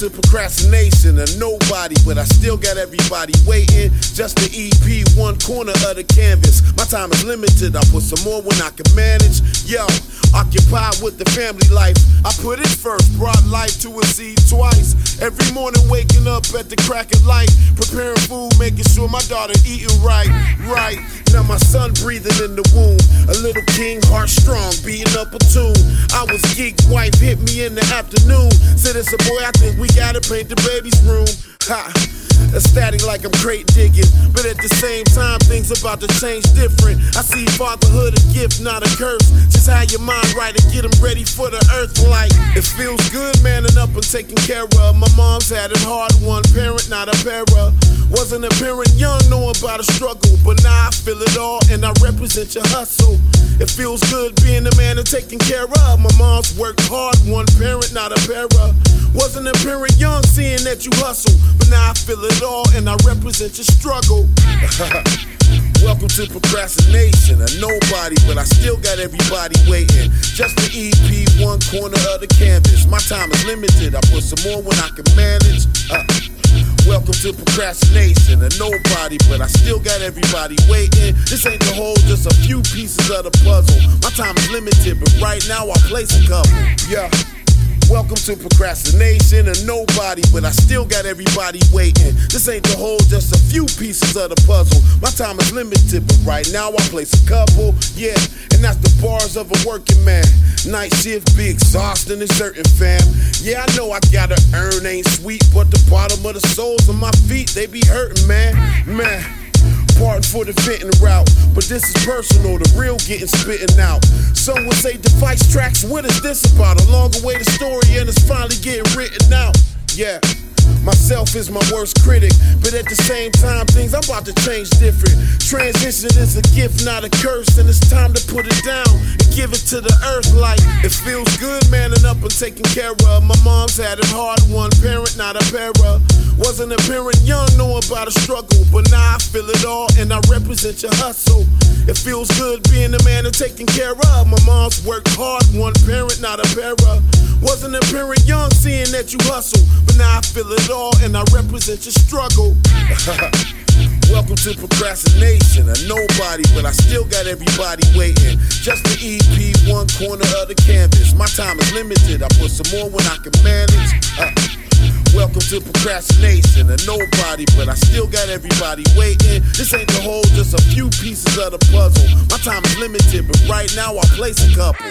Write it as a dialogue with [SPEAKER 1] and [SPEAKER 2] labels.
[SPEAKER 1] to procrastination, a nobody, but I still got everybody waiting. Just the EP, one corner of the canvas. My time is limited, I put some more when I can manage. Yo, occupied with the family life. I put it first, brought life to a seed twice. Every morning waking up at the crack of light, preparing food, making sure my daughter eating right, right. Now my son breathing in the womb, a little king, heart strong, beating up a tune. I was geek, wife hit me in the afternoon. Said it's a boy, I think we gotta paint the baby's room. Ha. Ecstatic like I'm crate digging, but at the same time, things about to change different. I see fatherhood a gift, not a curse. Just how your mind right and get them ready for the earth. Like it feels good, manning up and taking care of. My mom's had it hard, one parent, not a para. Wasn't a parent young, knowing about a struggle, but now I feel it all and I represent your hustle. It feels good being the man and taking care of. My mom's worked hard, one parent, not a para. Wasn't a parent young, seeing that you hustle, but now I feel it all and I represent your struggle. Welcome to procrastination, a nobody, but I still got everybody waiting. Just the EP, one corner of the canvas. My time is limited, I put some more when I can manage. Uh, welcome to procrastination, a nobody, but I still got everybody waiting. This ain't the whole, just a few pieces of the puzzle. My time is limited, but right now I place a couple. Yeah. Welcome to procrastination, and nobody, but I still got everybody waiting. This ain't the whole, just a few pieces of the puzzle. My time is limited, but right now I place a couple. Yeah, and that's the bars of a working man. Night shift be exhausting and certain, fam. Yeah, I know I gotta earn, ain't sweet, but the bottom of the soles of my feet, they be hurting, man. Man. Pardon for the venting route, but this is personal, the real getting spitting out. Some would say Device Trax, what is this about? A longer way the story and it's finally getting written out. Yeah. Myself is my worst critic, but at the same time, things I'm about to change different. Transition is a gift, not a curse, and it's time to put it down give it to the earth like it feels good, manning up and taking care of. My mom's had it hard, one parent, not a para. Wasn't a parent young, knowing about a struggle, but now I feel it all and I represent your hustle. It feels good being the man and taking care of. My mom's worked hard, one parent, not a para. Wasn't a parent young, seeing that you hustle, but now I feel it all and I represent your struggle. Welcome to procrastination, a nobody, but I still got everybody waiting. Just to one corner of the canvas. My time is limited, I put some more when I can manage. Uh, welcome to procrastination, a nobody, but I still got everybody waiting. This ain't the whole, just a few pieces of the puzzle. My time is limited, but right now I place a couple.